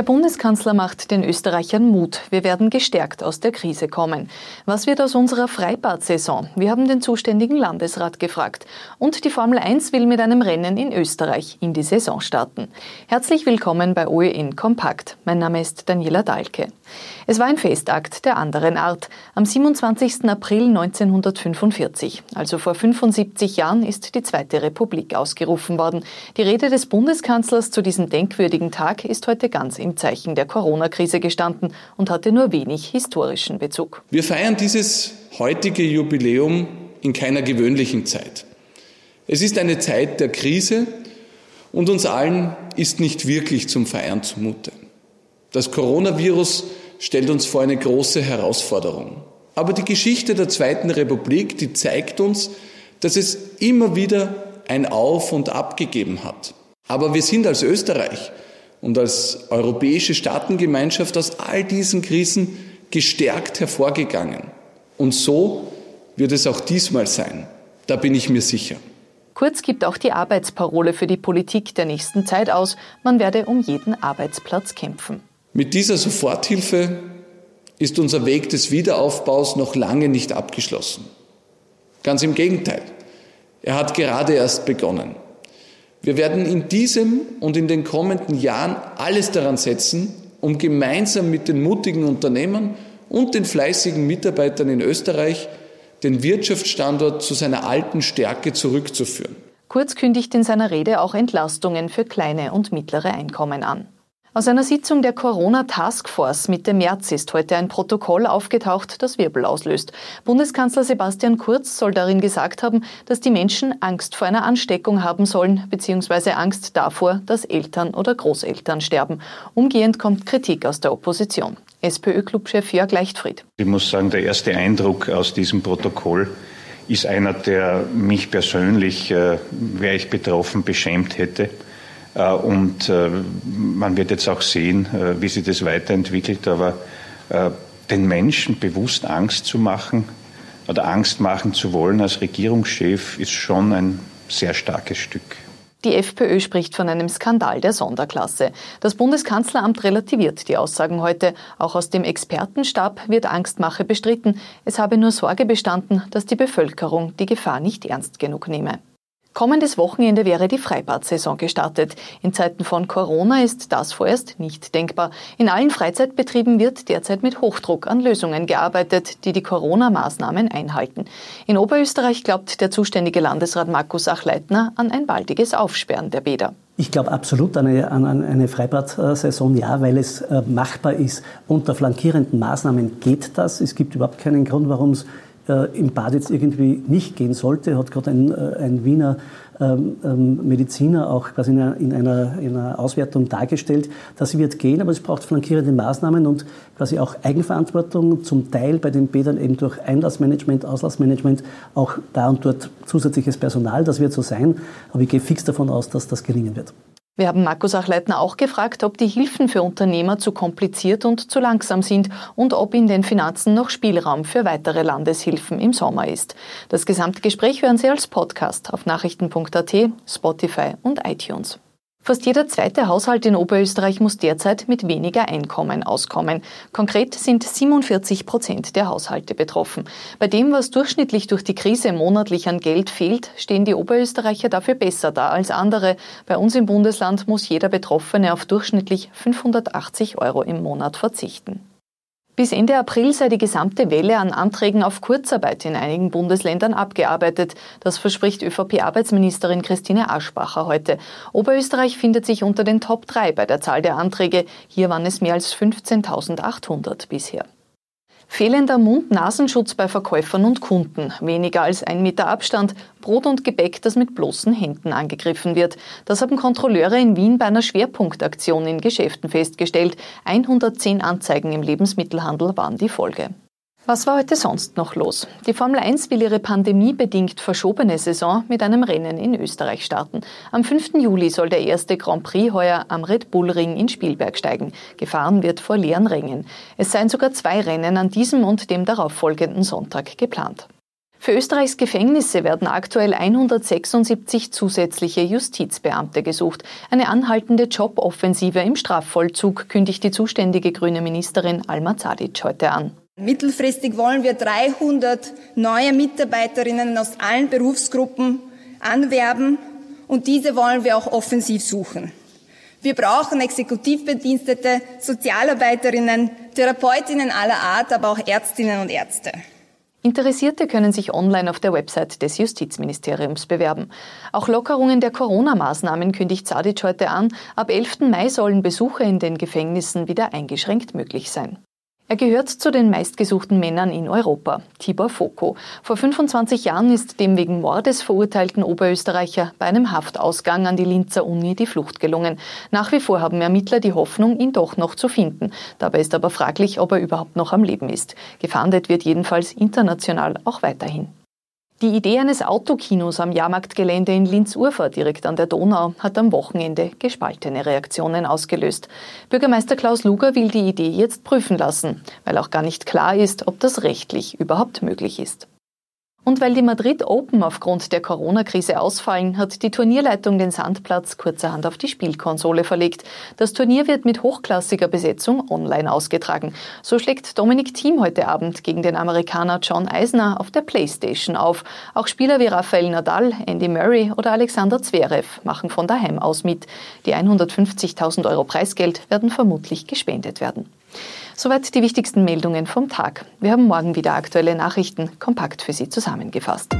Der Bundeskanzler macht den Österreichern Mut. Wir werden gestärkt aus der Krise kommen. Was wird aus unserer Freibad-Saison? Wir haben den zuständigen Landesrat gefragt. Und die Formel 1 will mit einem Rennen in Österreich in die Saison starten. Herzlich willkommen bei OEN Kompakt. Mein Name ist Daniela Dahlke. Es war ein Festakt der anderen Art. Am 27. April 1945, also vor 75 Jahren, ist die Zweite Republik ausgerufen worden. Die Rede des Bundeskanzlers zu diesem denkwürdigen Tag ist heute ganz im Zeichen der Corona-Krise gestanden und hatte nur wenig historischen Bezug. Wir feiern dieses heutige Jubiläum in keiner gewöhnlichen Zeit. Es ist eine Zeit der Krise und uns allen ist nicht wirklich zum Feiern zumute. Das Coronavirus stellt uns vor eine große Herausforderung. Aber die Geschichte der Zweiten Republik, die zeigt uns, dass es immer wieder ein Auf und Ab gegeben hat. Aber wir sind als Österreich und als europäische Staatengemeinschaft aus all diesen Krisen gestärkt hervorgegangen. Und so wird es auch diesmal sein. Da bin ich mir sicher. Kurz gibt auch die Arbeitsparole für die Politik der nächsten Zeit aus, man werde um jeden Arbeitsplatz kämpfen. Mit dieser Soforthilfe ist unser Weg des Wiederaufbaus noch lange nicht abgeschlossen. Ganz im Gegenteil. Er hat gerade erst begonnen. Wir werden in diesem und in den kommenden Jahren alles daran setzen, um gemeinsam mit den mutigen Unternehmern und den fleißigen Mitarbeitern in Österreich den Wirtschaftsstandort zu seiner alten Stärke zurückzuführen. Kurz kündigt in seiner Rede auch Entlastungen für kleine und mittlere Einkommen an. Aus einer Sitzung der Corona Taskforce Mitte März ist heute ein Protokoll aufgetaucht, das Wirbel auslöst. Bundeskanzler Sebastian Kurz soll darin gesagt haben, dass die Menschen Angst vor einer Ansteckung haben sollen, beziehungsweise Angst davor, dass Eltern oder Großeltern sterben. Umgehend kommt Kritik aus der Opposition. SPÖ-Clubchef Jörg Leichtfried. Ich muss sagen, der erste Eindruck aus diesem Protokoll ist einer, der mich persönlich, äh, wäre ich betroffen, beschämt hätte. Äh, und äh, man wird jetzt auch sehen, äh, wie sich das weiterentwickelt. Aber den Menschen bewusst Angst zu machen oder Angst machen zu wollen als Regierungschef ist schon ein sehr starkes Stück. Die FPÖ spricht von einem Skandal der Sonderklasse. Das Bundeskanzleramt relativiert die Aussagen heute. Auch aus dem Expertenstab wird Angstmache bestritten. Es habe nur Sorge bestanden, dass die Bevölkerung die Gefahr nicht ernst genug nehme. Kommendes Wochenende wäre die Freibad-Saison gestartet. In Zeiten von Corona ist das vorerst nicht denkbar. In allen Freizeitbetrieben wird derzeit mit Hochdruck an Lösungen gearbeitet, die die Corona-Maßnahmen einhalten. In Oberösterreich glaubt der zuständige Landesrat Markus Achleitner an ein baldiges Aufsperren der Bäder. Ich glaube absolut an eine, an eine Freibad-Saison, ja, weil es äh, machbar ist. Unter flankierenden Maßnahmen geht das. Es gibt überhaupt keinen Grund, warum es im Bad jetzt irgendwie nicht gehen sollte, hat gerade ein, äh, ein Wiener ähm, ähm, Mediziner auch quasi in einer, in, einer, in einer Auswertung dargestellt. Das wird gehen, aber es braucht flankierende Maßnahmen und quasi auch Eigenverantwortung, zum Teil bei den Bädern eben durch Einlassmanagement, Auslassmanagement, auch da und dort zusätzliches Personal. Das wird so sein, aber ich gehe fix davon aus, dass das gelingen wird. Wir haben Markus Achleitner auch gefragt, ob die Hilfen für Unternehmer zu kompliziert und zu langsam sind und ob in den Finanzen noch Spielraum für weitere Landeshilfen im Sommer ist. Das gesamte Gespräch hören Sie als Podcast auf nachrichten.at, Spotify und iTunes. Fast jeder zweite Haushalt in Oberösterreich muss derzeit mit weniger Einkommen auskommen. Konkret sind 47 Prozent der Haushalte betroffen. Bei dem, was durchschnittlich durch die Krise monatlich an Geld fehlt, stehen die Oberösterreicher dafür besser da als andere. Bei uns im Bundesland muss jeder Betroffene auf durchschnittlich 580 Euro im Monat verzichten. Bis Ende April sei die gesamte Welle an Anträgen auf Kurzarbeit in einigen Bundesländern abgearbeitet. Das verspricht ÖVP-Arbeitsministerin Christine Aschbacher heute. Oberösterreich findet sich unter den Top 3 bei der Zahl der Anträge. Hier waren es mehr als 15.800 bisher. Fehlender Mund-Nasenschutz bei Verkäufern und Kunden, weniger als ein Meter Abstand, Brot und Gebäck, das mit bloßen Händen angegriffen wird. Das haben Kontrolleure in Wien bei einer Schwerpunktaktion in Geschäften festgestellt. 110 Anzeigen im Lebensmittelhandel waren die Folge. Was war heute sonst noch los? Die Formel 1 will ihre pandemiebedingt verschobene Saison mit einem Rennen in Österreich starten. Am 5. Juli soll der erste Grand Prix heuer am Red Bull Ring in Spielberg steigen. Gefahren wird vor leeren Rängen. Es seien sogar zwei Rennen an diesem und dem darauffolgenden Sonntag geplant. Für Österreichs Gefängnisse werden aktuell 176 zusätzliche Justizbeamte gesucht. Eine anhaltende Joboffensive im Strafvollzug kündigt die zuständige grüne Ministerin Alma Zadic heute an. Mittelfristig wollen wir 300 neue Mitarbeiterinnen aus allen Berufsgruppen anwerben und diese wollen wir auch offensiv suchen. Wir brauchen Exekutivbedienstete, Sozialarbeiterinnen, Therapeutinnen aller Art, aber auch Ärztinnen und Ärzte. Interessierte können sich online auf der Website des Justizministeriums bewerben. Auch Lockerungen der Corona-Maßnahmen kündigt Sadic heute an. Ab 11. Mai sollen Besuche in den Gefängnissen wieder eingeschränkt möglich sein. Er gehört zu den meistgesuchten Männern in Europa, Tibor Foko. Vor 25 Jahren ist dem wegen Mordes verurteilten Oberösterreicher bei einem Haftausgang an die Linzer Uni die Flucht gelungen. Nach wie vor haben Ermittler die Hoffnung, ihn doch noch zu finden. Dabei ist aber fraglich, ob er überhaupt noch am Leben ist. Gefahndet wird jedenfalls international auch weiterhin. Die Idee eines Autokinos am Jahrmarktgelände in Linz-Urfer direkt an der Donau hat am Wochenende gespaltene Reaktionen ausgelöst. Bürgermeister Klaus Luger will die Idee jetzt prüfen lassen, weil auch gar nicht klar ist, ob das rechtlich überhaupt möglich ist. Und weil die Madrid Open aufgrund der Corona-Krise ausfallen, hat die Turnierleitung den Sandplatz kurzerhand auf die Spielkonsole verlegt. Das Turnier wird mit hochklassiger Besetzung online ausgetragen. So schlägt Dominik Thiem heute Abend gegen den Amerikaner John Eisner auf der Playstation auf. Auch Spieler wie Rafael Nadal, Andy Murray oder Alexander Zverev machen von daheim aus mit. Die 150.000 Euro Preisgeld werden vermutlich gespendet werden. Soweit die wichtigsten Meldungen vom Tag. Wir haben morgen wieder aktuelle Nachrichten kompakt für Sie zusammengefasst.